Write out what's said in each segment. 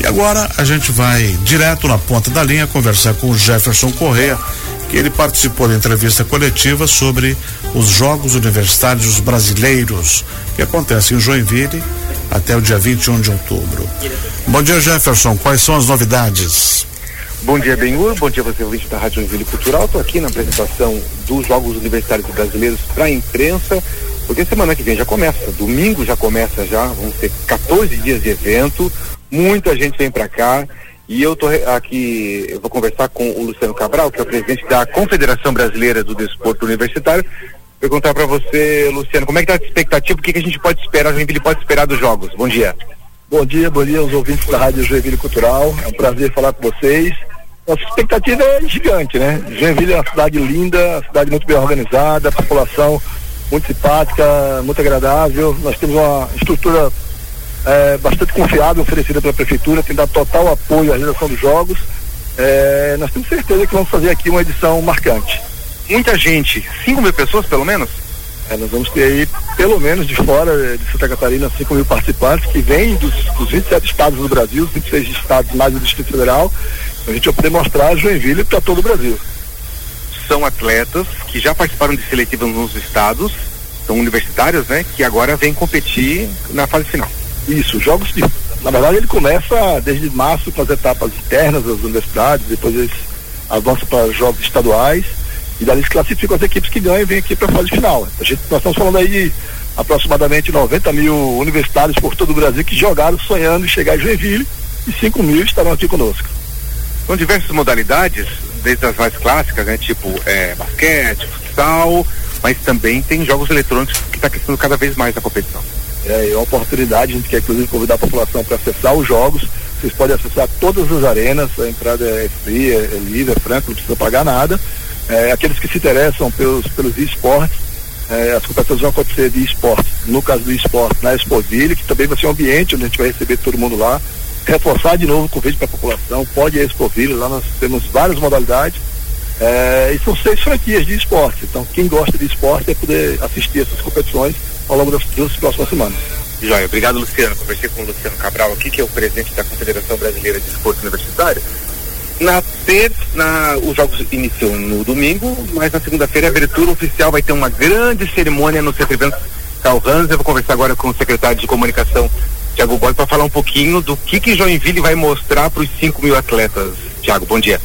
E agora a gente vai direto na ponta da linha conversar com o Jefferson Correa, que ele participou da entrevista coletiva sobre os Jogos Universitários Brasileiros, que acontecem em Joinville até o dia 21 de outubro. Bom dia, Jefferson. Quais são as novidades? Bom dia, Benhur. Bom dia, você ouvinte da Rádio Joinville Cultural. Estou aqui na apresentação dos Jogos Universitários Brasileiros para a imprensa, porque semana que vem já começa. Domingo já começa já. Vão ter 14 dias de evento. Muita gente vem para cá. E eu tô aqui, eu vou conversar com o Luciano Cabral, que é o presidente da Confederação Brasileira do Desporto Universitário. Perguntar para você, Luciano, como é que está a expectativa? O que, que a gente pode esperar, a Joinville pode esperar dos jogos? Bom dia. Bom dia, bom dia aos ouvintes da Rádio Joinville Cultural. É um prazer falar com vocês. Nossa expectativa é gigante, né? Joinville é uma cidade linda, uma cidade muito bem organizada, população muito simpática, muito agradável. Nós temos uma estrutura é, bastante confiável oferecida pela prefeitura, tem dado total apoio à realização dos jogos. É, nós temos certeza que vamos fazer aqui uma edição marcante. Muita gente, 5 mil pessoas pelo menos? É, nós vamos ter aí, pelo menos de fora é, de Santa Catarina, 5 mil participantes que vêm dos, dos 27 estados do Brasil, 26 estados mais do Distrito Federal. A gente vai poder mostrar Joinville para todo o Brasil. São atletas que já participaram de seletivas nos estados, são universitários, né? Que agora vêm competir na fase final. Isso, jogos de. Na verdade, ele começa desde março com as etapas internas das universidades, depois eles avançam para jogos estaduais e dali eles classificam as equipes que ganham e vêm aqui para a fase final. A gente, nós estamos falando aí de aproximadamente 90 mil universitários por todo o Brasil que jogaram sonhando em chegar em Joinville e 5 mil estarão aqui conosco. São diversas modalidades, desde as mais clássicas, né? Tipo é, basquete, futsal, mas também tem jogos eletrônicos que está crescendo cada vez mais a competição. É, é uma oportunidade, a gente quer inclusive convidar a população para acessar os jogos. Vocês podem acessar todas as arenas, a entrada é fria, é livre, é franca, não precisa pagar nada. É, aqueles que se interessam pelos, pelos esportes, é, as competições vão acontecer de esporte, no caso do esporte, na Expoville, que também vai ser um ambiente onde a gente vai receber todo mundo lá. Reforçar de novo o convite para a população, pode ir a Expoville, lá nós temos várias modalidades. É, e são seis franquias de esporte. Então, quem gosta de esporte é poder assistir essas competições ao longo das duas próximas semanas. Joia, obrigado Luciano. Conversei com o Luciano Cabral aqui, que é o presidente da Confederação Brasileira de Esporte Universitário. Na terça, na, os jogos iniciam no domingo, mas na segunda-feira a abertura oficial vai ter uma grande cerimônia no Centro Carl Hans. Eu vou conversar agora com o secretário de comunicação, Tiago Boy, para falar um pouquinho do que que Joinville vai mostrar para os 5 mil atletas. Tiago, bom dia.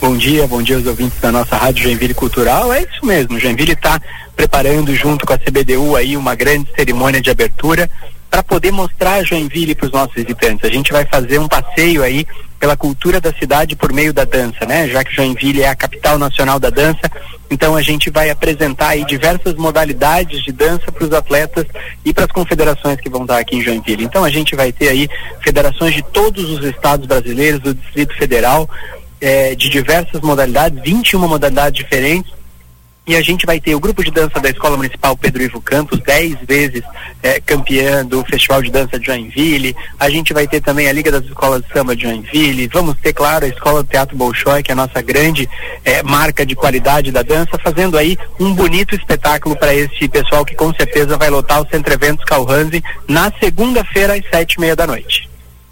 Bom dia, bom dia aos ouvintes da nossa Rádio Joinville Cultural. É isso mesmo, Joinville está preparando junto com a CBDU aí uma grande cerimônia de abertura para poder mostrar Joinville para os nossos visitantes. A gente vai fazer um passeio aí pela cultura da cidade por meio da dança, né? Já que Joinville é a capital nacional da dança, então a gente vai apresentar aí diversas modalidades de dança para os atletas e para as confederações que vão estar aqui em Joinville. Então a gente vai ter aí federações de todos os estados brasileiros, do Distrito Federal, é, de diversas modalidades, 21 modalidades diferentes. E a gente vai ter o grupo de dança da Escola Municipal Pedro Ivo Campos, 10 vezes é, campeã do Festival de Dança de Joinville. A gente vai ter também a Liga das Escolas de Samba de Joinville. Vamos ter, claro, a Escola do Teatro Bolshoi, que é a nossa grande é, marca de qualidade da dança, fazendo aí um bonito espetáculo para esse pessoal que com certeza vai lotar o Centro Eventos Calhanzi na segunda-feira às sete e meia da noite.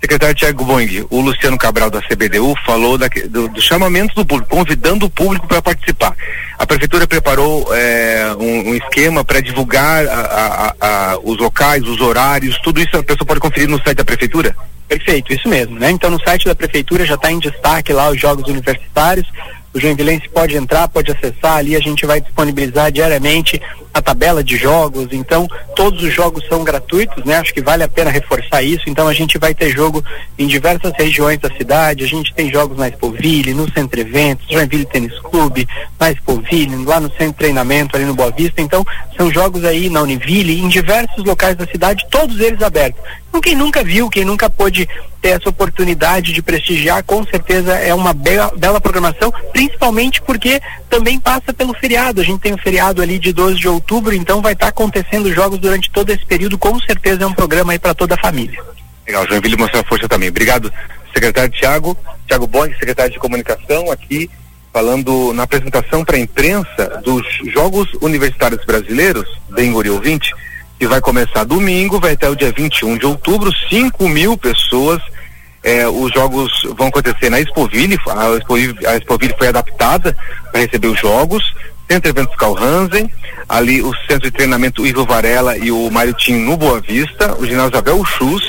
Secretário Tiago Boing, o Luciano Cabral da CBDU falou da, do, do, chamamento do público, convidando o público para participar. A prefeitura preparou é, um, um, esquema para divulgar a, a, a, os locais, os horários, tudo isso a pessoa pode conferir no site da prefeitura? Perfeito, isso mesmo, né? Então no site da prefeitura já está em destaque lá os jogos universitários. O Joinvilense pode entrar, pode acessar ali, a gente vai disponibilizar diariamente a tabela de jogos, então todos os jogos são gratuitos, né? Acho que vale a pena reforçar isso. Então a gente vai ter jogo em diversas regiões da cidade, a gente tem jogos na Expoville, no Centro Eventos, Joinville Tênis Clube, na Expoville, lá no Centro Treinamento, ali no Boa Vista. Então são jogos aí na Univille, em diversos locais da cidade, todos eles abertos. Então quem nunca viu, quem nunca pôde ter essa oportunidade de prestigiar, com certeza é uma bela, bela programação, principalmente porque também passa pelo feriado. A gente tem o feriado ali de 12 de outubro, então vai estar tá acontecendo jogos durante todo esse período, com certeza é um programa aí para toda a família. Legal, Joinville mostrar força também. Obrigado, secretário Tiago, Tiago Bong, secretário de comunicação, aqui falando na apresentação para a imprensa dos Jogos Universitários Brasileiros, bem Guri ouvinte, que vai começar domingo, vai até o dia 21 de outubro, 5 mil pessoas É, os jogos vão acontecer na Expoville, a Expoville, a Expoville foi adaptada para receber os jogos. Centro Eventos Calhansen, ali o Centro de Treinamento Ivo Varela e o Maritim no Boa Vista, o ginásio Abel Chus,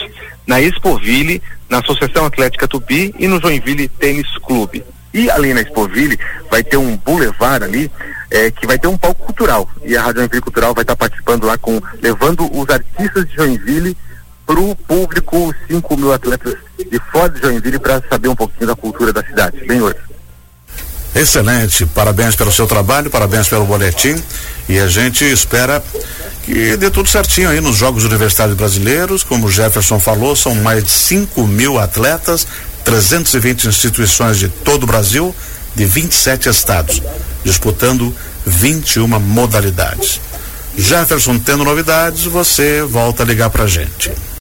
na Expoville, na Associação Atlética Tupi e no Joinville Tênis Clube. E ali na Expoville vai ter um boulevard ali é, que vai ter um palco cultural e a Rádio Joinville Cultural vai estar participando lá com levando os artistas de Joinville para o público, 5 mil atletas de fora de Joinville para saber um pouquinho da cultura da cidade. Bem hoje. Excelente, parabéns pelo seu trabalho, parabéns pelo boletim e a gente espera que dê tudo certinho aí nos Jogos Universitários Brasileiros, como o Jefferson falou, são mais de 5 mil atletas, 320 instituições de todo o Brasil, de 27 estados, disputando 21 modalidades. Jefferson, tendo novidades, você volta a ligar pra gente.